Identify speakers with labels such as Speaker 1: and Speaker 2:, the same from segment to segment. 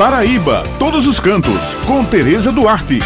Speaker 1: Paraíba, todos os cantos, com Tereza Duarte.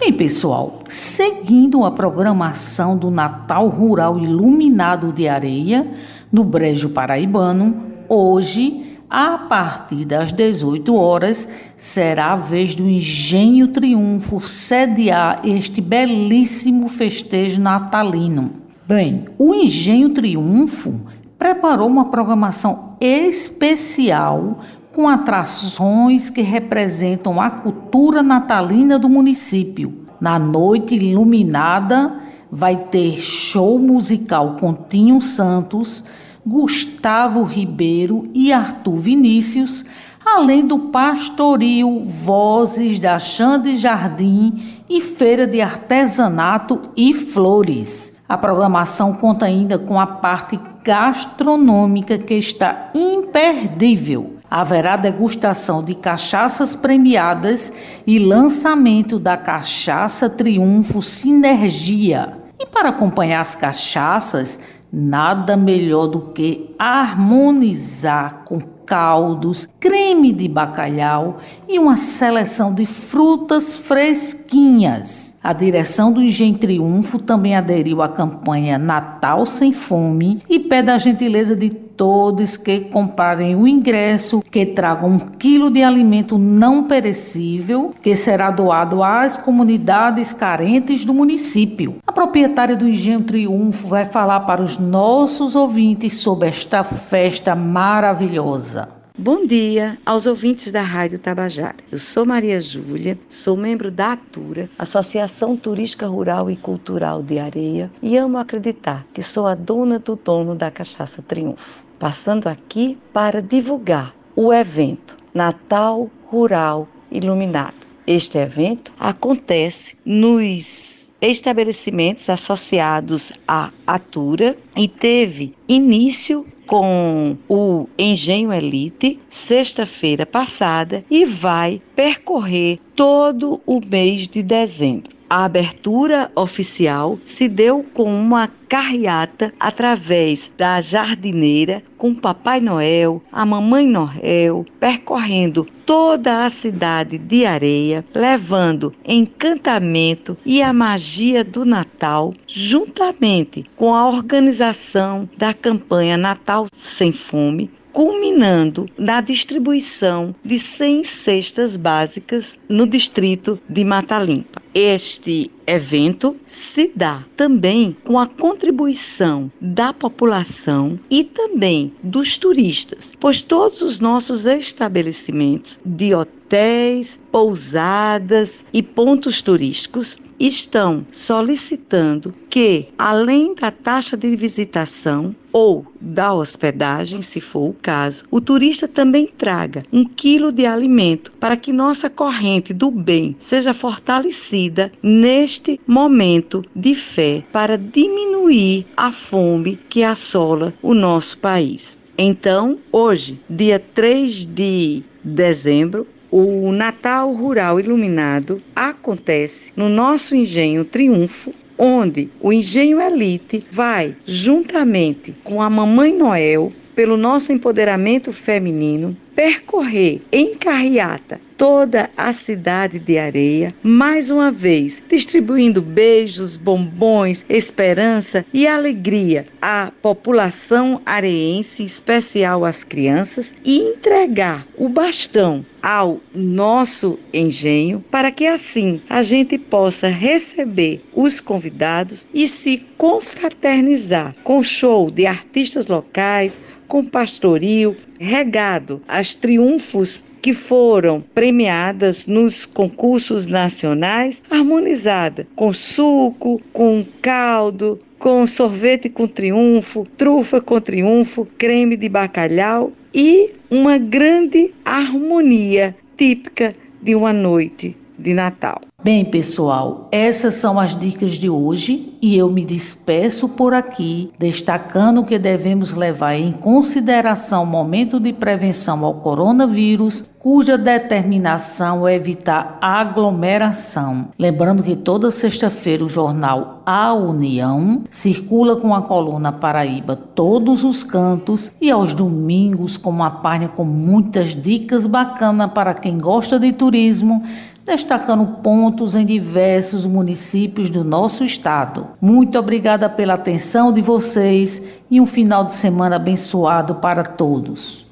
Speaker 2: Bem, pessoal, seguindo a programação do Natal Rural Iluminado de Areia, no Brejo Paraibano, hoje, a partir das 18 horas, será a vez do Engenho Triunfo sediar este belíssimo festejo natalino. Bem, o Engenho Triunfo preparou uma programação especial com atrações que representam a cultura natalina do município. Na noite iluminada, vai ter show musical com Tinho Santos, Gustavo Ribeiro e Arthur Vinícius, além do pastoril Vozes da Xande Jardim e feira de artesanato e flores. A programação conta ainda com a parte gastronômica que está imperdível. Haverá degustação de cachaças premiadas e lançamento da cachaça Triunfo Sinergia. E para acompanhar as cachaças, nada melhor do que harmonizar com caldos, creme de bacalhau e uma seleção de frutas fresquinhas. A direção do Engenho Triunfo também aderiu à campanha Natal Sem Fome e pede a gentileza de todos que comprarem o ingresso, que tragam um quilo de alimento não perecível, que será doado às comunidades carentes do município. A proprietária do Engenho Triunfo vai falar para os nossos ouvintes sobre esta festa maravilhosa.
Speaker 3: Bom dia aos ouvintes da Rádio Tabajara. Eu sou Maria Júlia, sou membro da ATURA, Associação Turística Rural e Cultural de Areia, e amo acreditar que sou a dona do dono da Cachaça Triunfo passando aqui para divulgar o evento Natal Rural Iluminado. Este evento acontece nos estabelecimentos associados à Atura e teve início com o Engenho Elite sexta-feira passada e vai percorrer todo o mês de dezembro. A abertura oficial se deu com uma carreata através da jardineira com Papai Noel, a Mamãe Noel, percorrendo toda a cidade de Areia, levando encantamento e a magia do Natal, juntamente com a organização da campanha Natal Sem Fome, culminando na distribuição de 100 cestas básicas no distrito de Mata Limpa. Este evento se dá também com a contribuição da população e também dos turistas, pois todos os nossos estabelecimentos de hotéis, pousadas e pontos turísticos estão solicitando que, além da taxa de visitação ou da hospedagem, se for o caso, o turista também traga um quilo de alimento para que nossa corrente do bem seja fortalecida neste momento de fé para diminuir a fome que assola o nosso país. Então, hoje, dia 3 de dezembro, o Natal Rural Iluminado acontece no nosso engenho Triunfo, onde o engenho Elite vai, juntamente com a Mamãe Noel, pelo nosso empoderamento feminino, percorrer em carreata toda a cidade de Areia, mais uma vez distribuindo beijos, bombons, esperança e alegria à população areense, em especial às crianças, e entregar o bastão ao nosso engenho para que assim a gente possa receber os convidados e se confraternizar com show de artistas locais, com pastoril, regado às triunfos que foram premiadas nos concursos nacionais, harmonizada com suco, com caldo, com sorvete com triunfo, trufa com triunfo, creme de bacalhau e uma grande harmonia típica de uma noite de Natal.
Speaker 2: Bem, pessoal, essas são as dicas de hoje e eu me despeço por aqui, destacando que devemos levar em consideração o momento de prevenção ao coronavírus, cuja determinação é evitar aglomeração. Lembrando que toda sexta-feira o jornal A União circula com a coluna Paraíba todos os cantos e aos domingos com uma página com muitas dicas bacanas para quem gosta de turismo destacando pontos em diversos municípios do nosso estado. Muito obrigada pela atenção de vocês e um final de semana abençoado para todos.